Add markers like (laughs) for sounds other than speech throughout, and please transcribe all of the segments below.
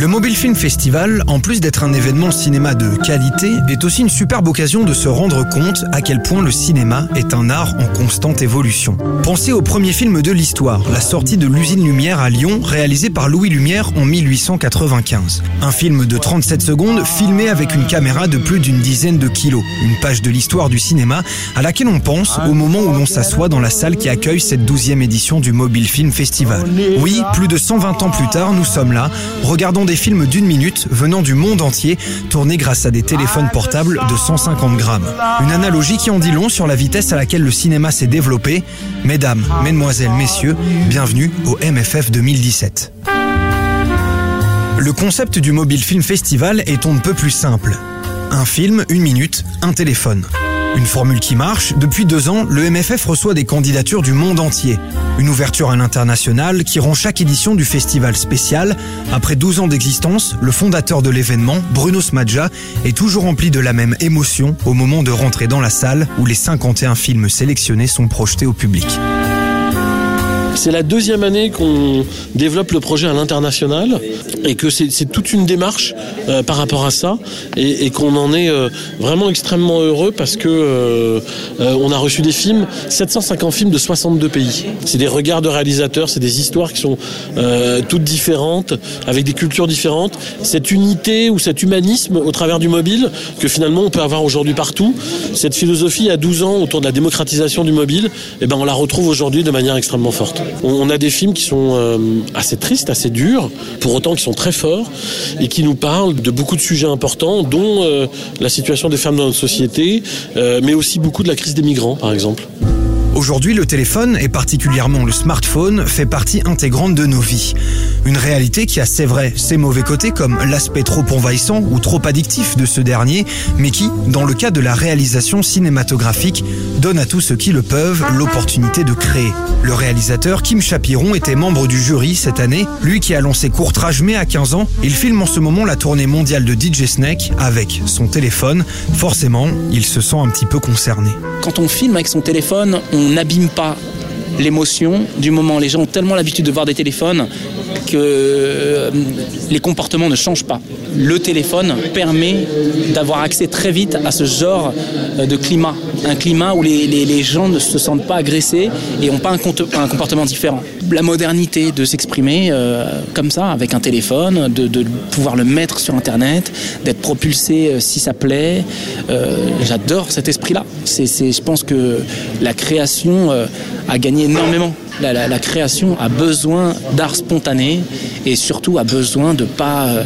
Le Mobile Film Festival, en plus d'être un événement cinéma de qualité, est aussi une superbe occasion de se rendre compte à quel point le cinéma est un art en constante évolution. Pensez au premier film de l'histoire, la sortie de l'usine Lumière à Lyon, réalisé par Louis Lumière en 1895. Un film de 37 secondes, filmé avec une caméra de plus d'une dizaine de kilos. Une page de l'histoire du cinéma à laquelle on pense au moment où l'on s'assoit dans la salle qui accueille cette douzième édition du Mobile Film Festival. Oui, plus de 120 ans plus tard, nous sommes là, regardons des films d'une minute venant du monde entier, tournés grâce à des téléphones portables de 150 grammes. Une analogie qui en dit long sur la vitesse à laquelle le cinéma s'est développé. Mesdames, mesdemoiselles, messieurs, bienvenue au MFF 2017. Le concept du Mobile Film Festival est on ne peut plus simple. Un film, une minute, un téléphone. Une formule qui marche, depuis deux ans, le MFF reçoit des candidatures du monde entier. Une ouverture à l'international qui rend chaque édition du festival spécial. Après 12 ans d'existence, le fondateur de l'événement, Bruno Smadja, est toujours rempli de la même émotion au moment de rentrer dans la salle où les 51 films sélectionnés sont projetés au public. C'est la deuxième année qu'on développe le projet à l'international et que c'est toute une démarche euh, par rapport à ça et, et qu'on en est euh, vraiment extrêmement heureux parce que euh, euh, on a reçu des films, 750 films de 62 pays. C'est des regards de réalisateurs, c'est des histoires qui sont euh, toutes différentes, avec des cultures différentes. Cette unité ou cet humanisme au travers du mobile que finalement on peut avoir aujourd'hui partout, cette philosophie à 12 ans autour de la démocratisation du mobile, eh ben on la retrouve aujourd'hui de manière extrêmement forte. On, a des films qui sont euh, assez tristes, assez durs, pour autant qui sont très forts et qui nous parlent de beaucoup de sujets importants, dont euh, la situation des femmes dans notre société, euh, mais aussi beaucoup de la crise des migrants, par exemple. Aujourd'hui, le téléphone, et particulièrement le smartphone, fait partie intégrante de nos vies. Une réalité qui a, c'est vrai, ses mauvais côtés comme l'aspect trop envahissant ou trop addictif de ce dernier, mais qui, dans le cas de la réalisation cinématographique, donne à tous ceux qui le peuvent l'opportunité de créer. Le réalisateur Kim Chapiron était membre du jury cette année, lui qui a lancé Courtrage mais à 15 ans, il filme en ce moment la tournée mondiale de DJ Snake avec son téléphone. Forcément, il se sent un petit peu concerné. Quand on filme avec son téléphone, on n'abîme pas l'émotion du moment. Les gens ont tellement l'habitude de voir des téléphones que euh, les comportements ne changent pas. Le téléphone permet d'avoir accès très vite à ce genre euh, de climat. Un climat où les, gens ne se sentent pas agressés et n'ont pas un, comportement différent. La modernité de s'exprimer euh, comme ça, avec un téléphone, de, pouvoir le mettre sur Internet, d'être propulsé si ça plaît. J'adore cet esprit-là. Je pense que la création a gagné énormément. La, création a besoin d'art spontané et surtout a besoin de pas euh,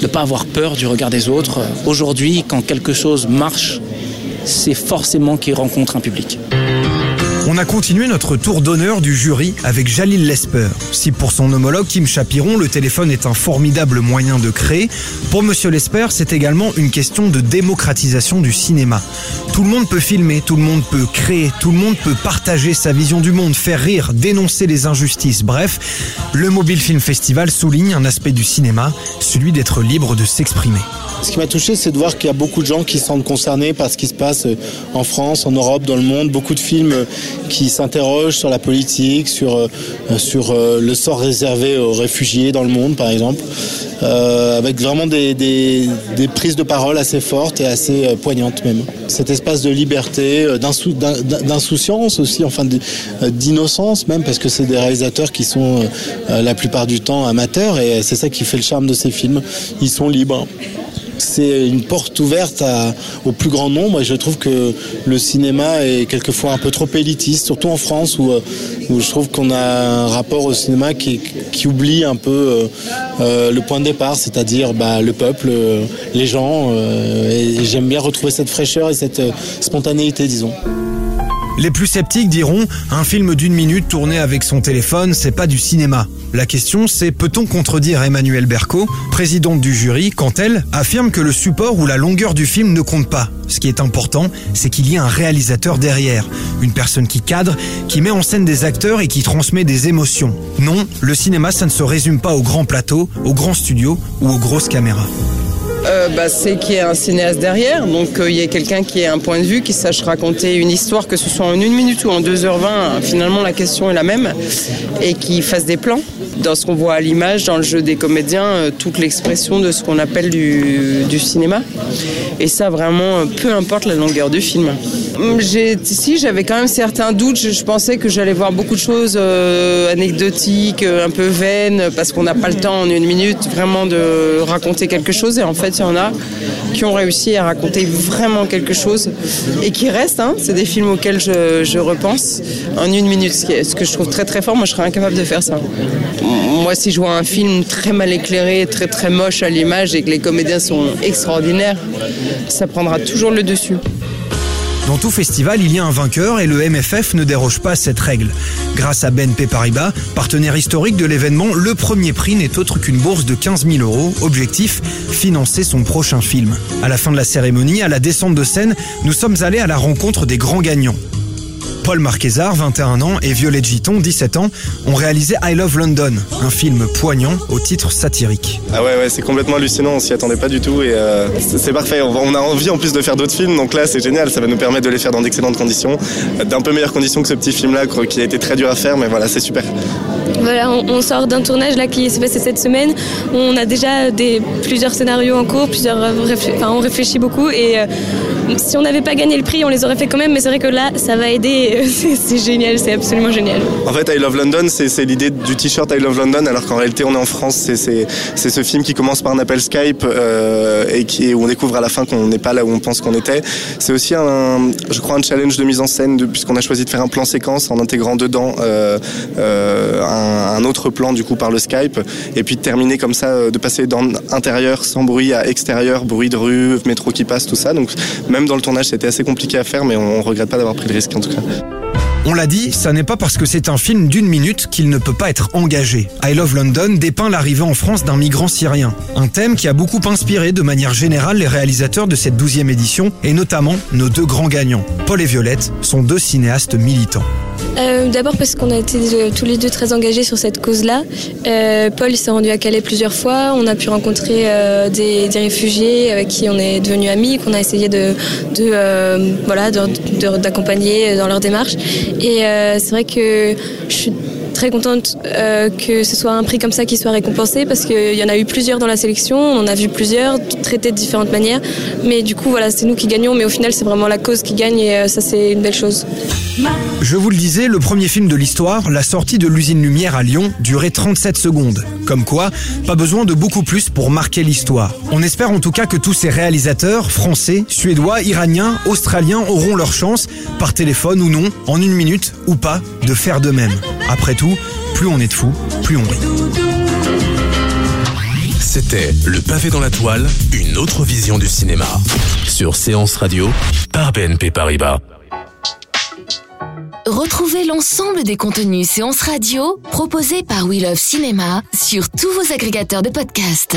de pas avoir peur du regard des autres. Aujourd'hui, quand quelque chose marche, c'est forcément qu'il rencontre un public. On a continué notre tour d'honneur du jury avec Jalil Lesper. Si pour son homologue Kim Chapiron, le téléphone est un formidable moyen de créer, pour Monsieur Lesper, c'est également une question de démocratisation du cinéma. Tout le monde peut filmer, tout le monde peut créer, tout le monde peut partager sa vision du monde, faire rire, dénoncer les injustices. Bref, le Mobile Film Festival souligne un aspect du cinéma, celui d'être libre de s'exprimer. Ce qui m'a touché, c'est de voir qu'il y a beaucoup de gens qui se sentent concernés par ce qui se passe en France, en Europe, dans le monde. Beaucoup de films qui s'interrogent sur la politique, sur, euh, sur euh, le sort réservé aux réfugiés dans le monde, par exemple. Euh, avec vraiment des, des, prises de parole assez fortes et assez poignantes même. Cet espace de liberté, d'insou- d'in- d'insouciance aussi, enfin d'innocence même, parce que c'est des réalisateurs qui sont la plupart du temps amateurs et c'est ça qui fait le charme de ces films. Ils sont libres. C'est une porte ouverte au plus grand nombre et je trouve que le cinéma est quelquefois un peu trop élitiste, surtout en France où, je trouve qu'on a un rapport au cinéma qui, oublie un peu le point de départ, c'est-à-dire bah, le peuple, les gens. et j'aime bien retrouver cette fraîcheur et cette spontanéité, disons. Les plus sceptiques diront un film d'une minute tourné avec son téléphone, c'est pas du cinéma. La question c'est peut-on contredire Emmanuel Berco, présidente du jury, quand elle affirme que le support ou la longueur du film ne compte pas? Ce qui est important, c'est qu'il y ait un réalisateur derrière, une personne qui cadre, qui met en scène des acteurs et qui transmet des émotions. Non, le cinéma ça ne se résume pas au grand plateau, au grand studio ou aux grosses caméras. Euh, bah, c'est qu'il y ait un cinéaste derrière, donc euh, il y ait quelqu'un qui ait un point de vue, qui sache raconter une histoire, que ce soit en une minute ou en 2h20, finalement la question est la même, et qui fasse des plans. Dans ce qu'on voit à l'image, dans le jeu des comédiens, euh, toute l'expression de ce qu'on appelle du, cinéma. Et ça, vraiment, peu importe la longueur du film. Si, j'avais quand même certains doutes. Je, pensais que j'allais voir beaucoup de choses anecdotiques, un peu vaines, parce qu'on n'a pas le temps en une minute vraiment de raconter quelque chose. Et en fait, il y en a qui ont réussi à raconter vraiment quelque chose et qui restent. Hein. C'est des films auxquels je, repense en une minute, ce, que je trouve très très fort. Moi, je serais incapable de faire ça. Moi, si je vois un film très mal éclairé, très très moche à l'image et que les comédiens sont extraordinaires, ça prendra toujours le dessus. Dans tout festival, il y a un vainqueur et le MFF ne déroge pas à cette règle. Grâce à BNP Paribas, partenaire historique de l'événement, le premier prix n'est autre qu'une bourse de 15 000 euros. Objectif, financer son prochain film. À la fin de la cérémonie, à la descente de scène, nous sommes allés à la rencontre des grands gagnants. Paul Marquezard, 21 ans, et Violette Giton, 17 ans, ont réalisé I Love London, un film poignant au titre satirique. Ah ouais, ouais c'est complètement hallucinant, on s'y attendait pas du tout et euh, c'est parfait. On a envie en plus de faire d'autres films, donc là c'est génial, ça va nous permettre de les faire dans d'excellentes conditions, d'un peu meilleures conditions que ce petit film-là qui a été très dur à faire, mais voilà, c'est super. Voilà, on, sort d'un tournage là qui s'est passé cette semaine. On a déjà des, plusieurs scénarios en cours, plusieurs, enfin, on réfléchit beaucoup et euh, si on n'avait pas gagné le prix, on les aurait fait quand même, mais c'est vrai que là, ça va aider. (laughs) c'est génial, c'est absolument génial. En fait, I Love London, c'est l'idée du t-shirt I Love London, alors qu'en réalité, on est en France. C'est ce film qui commence par un appel Skype euh, et où on découvre à la fin qu'on n'est pas là où on pense qu'on était. C'est aussi un, je crois, un challenge de mise en scène, puisqu'on a choisi de faire un plan séquence en intégrant dedans euh, euh, un, un, autre plan du coup par le Skype, et puis de terminer comme ça, de passer dans intérieur sans bruit à extérieur, bruit de rue, métro qui passe, tout ça. Donc même dans le tournage, c'était assez compliqué à faire, mais on, on regrette pas d'avoir pris le risque en tout cas. On l'a dit, ça n'est pas parce que c'est un film d'une minute qu'il ne peut pas être engagé. I Love London dépeint l'arrivée en France d'un migrant syrien. Un thème qui a beaucoup inspiré de manière générale les réalisateurs de cette douzième édition et notamment nos deux grands gagnants. Paul et Violette sont deux cinéastes militants. Euh, d'abord parce qu'on a été euh, tous les deux très engagés sur cette cause-là. Euh, Paul s'est rendu à Calais plusieurs fois. On a pu rencontrer des, réfugiés avec qui on est devenus amis, qu'on a essayé de, voilà d'accompagner dans leur démarche. Et c'est vrai que je suis très contente que ce soit un prix comme ça qui soit récompensé parce qu'il y en a eu plusieurs dans la sélection, on en a vu plusieurs traités de différentes manières. Mais du coup, voilà, c'est nous qui gagnons, mais au final, c'est vraiment la cause qui gagne et ça, c'est une belle chose. Je vous le disais, le premier film de l'histoire, la sortie de l'usine Lumière à Lyon, durait 37 secondes. Comme quoi, pas besoin de beaucoup plus pour marquer l'histoire. On espère en tout cas que tous ces réalisateurs, français, suédois, iraniens, australiens, auront leur chance, par téléphone ou non, en une minute ou pas, de faire de même. Après tout, plus on est de fous, plus on rit. C'était Le pavé dans la toile, une autre vision du cinéma. Sur Séance Radio, par BNP Paribas. Retrouvez l'ensemble des contenus séances radio proposés par We Love Cinéma sur tous vos agrégateurs de podcasts.